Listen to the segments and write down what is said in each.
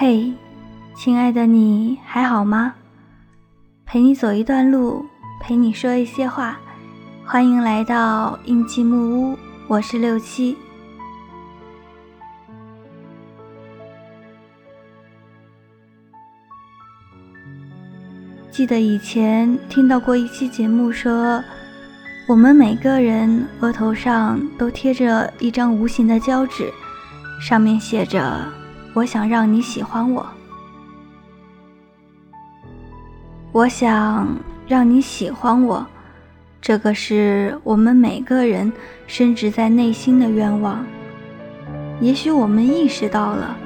嘿，亲爱的，你还好吗？陪你走一段路，陪你说一些话，欢迎来到印记木屋，我是六七。记得以前听到过一期节目说，我们每个人额头上都贴着一张无形的胶纸，上面写着“我想让你喜欢我”。我想让你喜欢我，这个是我们每个人深植在内心的愿望。也许我们意识到了，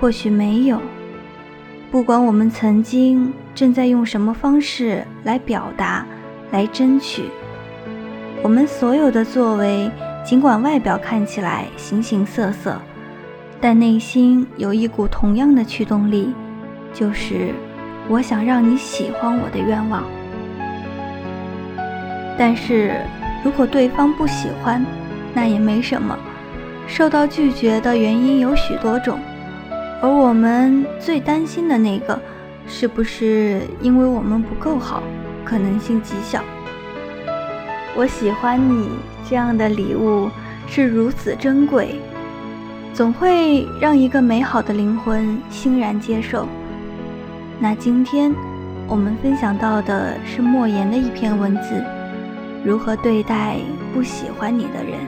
或许没有。不管我们曾经正在用什么方式来表达、来争取，我们所有的作为，尽管外表看起来形形色色，但内心有一股同样的驱动力，就是。我想让你喜欢我的愿望，但是如果对方不喜欢，那也没什么。受到拒绝的原因有许多种，而我们最担心的那个，是不是因为我们不够好？可能性极小。我喜欢你这样的礼物是如此珍贵，总会让一个美好的灵魂欣然接受。那今天我们分享到的是莫言的一篇文字：如何对待不喜欢你的人。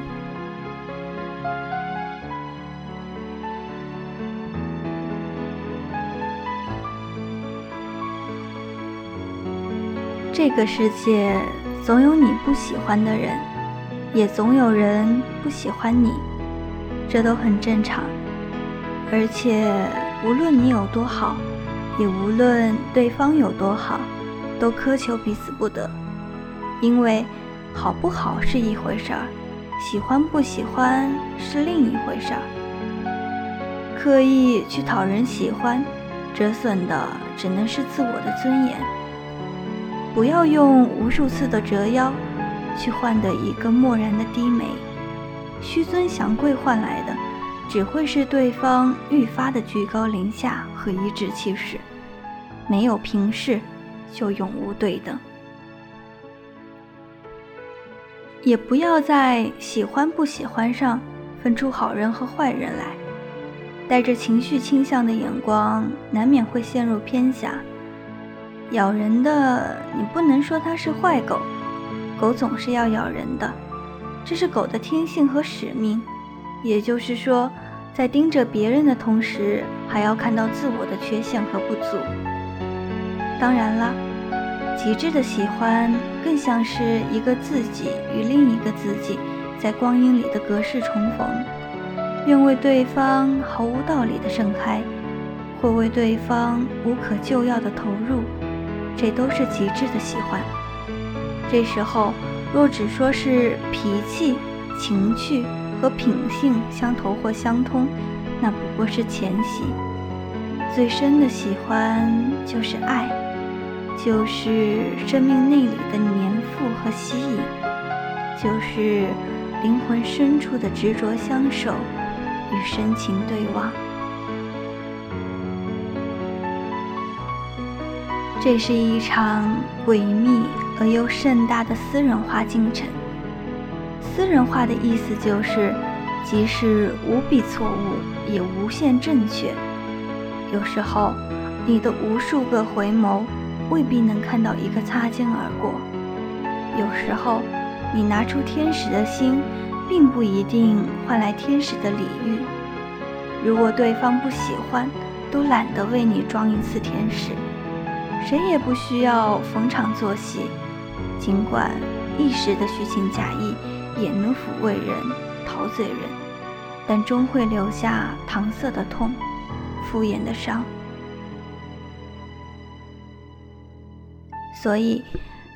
这个世界总有你不喜欢的人，也总有人不喜欢你，这都很正常。而且无论你有多好。也无论对方有多好，都苛求彼此不得，因为好不好是一回事儿，喜欢不喜欢是另一回事儿。刻意去讨人喜欢，折损的只能是自我的尊严。不要用无数次的折腰，去换得一个漠然的低眉，虚尊降贵换来的。只会是对方愈发的居高临下和颐指气使，没有平视，就永无对等。也不要在喜欢不喜欢上分出好人和坏人来，带着情绪倾向的眼光，难免会陷入偏狭。咬人的，你不能说它是坏狗，狗总是要咬人的，这是狗的天性和使命。也就是说，在盯着别人的同时，还要看到自我的缺陷和不足。当然了，极致的喜欢更像是一个自己与另一个自己在光阴里的隔世重逢，愿为对方毫无道理的盛开，或为对方无可救药的投入，这都是极致的喜欢。这时候，若只说是脾气、情趣。和品性相投或相通，那不过是前戏。最深的喜欢就是爱，就是生命内里的粘附和吸引，就是灵魂深处的执着相守与深情对望。这是一场诡秘而又盛大的私人化进程。私人化的意思就是，即使无比错误，也无限正确。有时候，你的无数个回眸，未必能看到一个擦肩而过。有时候，你拿出天使的心，并不一定换来天使的礼遇。如果对方不喜欢，都懒得为你装一次天使。谁也不需要逢场作戏，尽管一时的虚情假意。也能抚慰人、陶醉人，但终会留下搪塞的痛、敷衍的伤。所以，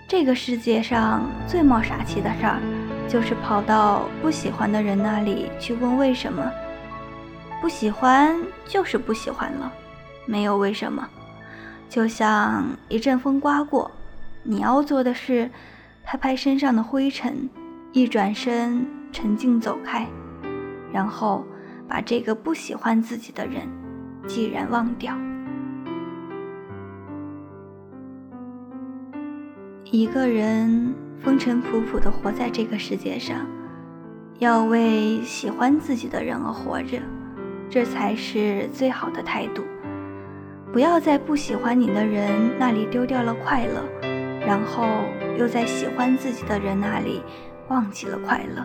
这个世界上最冒傻气的事儿，就是跑到不喜欢的人那里去问为什么。不喜欢就是不喜欢了，没有为什么。就像一阵风刮过，你要做的是拍拍身上的灰尘。一转身，沉静走开，然后把这个不喜欢自己的人既然忘掉。一个人风尘仆仆地活在这个世界上，要为喜欢自己的人而活着，这才是最好的态度。不要在不喜欢你的人那里丢掉了快乐，然后又在喜欢自己的人那里忘记了快乐。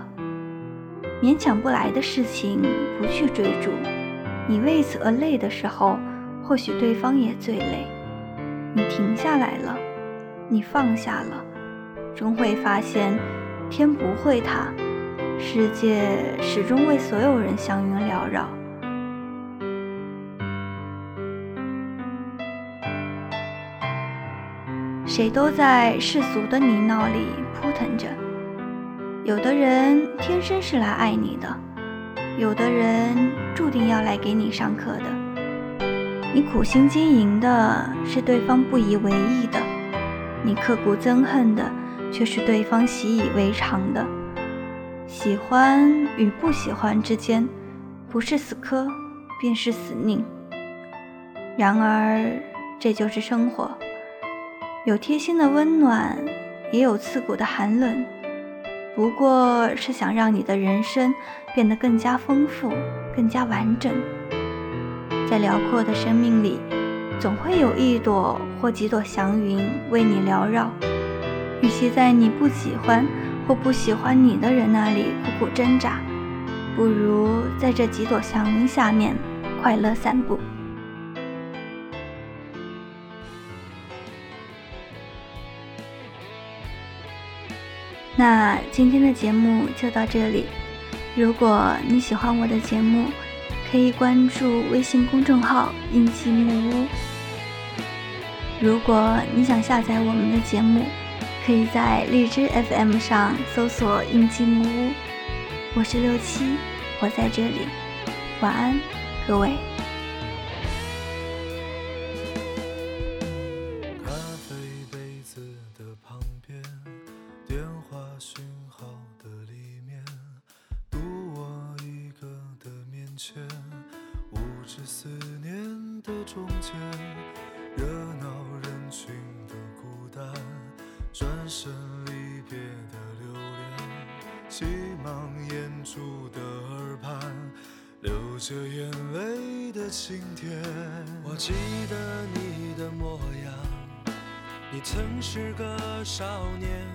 勉强不来的事情不去追逐，你为此而累的时候，或许对方也最累。你停下来了。你放下了，终会发现天不会塌，世界始终为所有人祥云缭绕。谁都在世俗的泥淖里扑腾着，有的人天生是来爱你的，有的人注定要来给你上课的。你苦心经营的是对方不以为意的。你刻骨憎恨的，却是对方习以为常的。喜欢与不喜欢之间，不是死磕，便是死拧。然而，这就是生活，有贴心的温暖，也有刺骨的寒冷。不过是想让你的人生变得更加丰富，更加完整。在辽阔的生命里。总会有一朵或几朵祥云为你缭绕。与其在你不喜欢或不喜欢你的人那里苦苦挣扎，不如在这几朵祥云下面快乐散步。那今天的节目就到这里。如果你喜欢我的节目，可以关注微信公众号“印记木屋”。如果你想下载我们的节目，可以在荔枝 FM 上搜索“印记木屋”。我是六七，我在这里。晚安，各位。电话讯号的里面，独我一个的面前，无知思念的中间。热闹人群的孤单，转身离别的留恋，急忙掩住的耳畔，流着眼泪的晴天。我记得你的模样，你曾是个少年，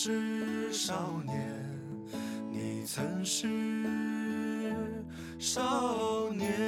是少年，你曾是少年。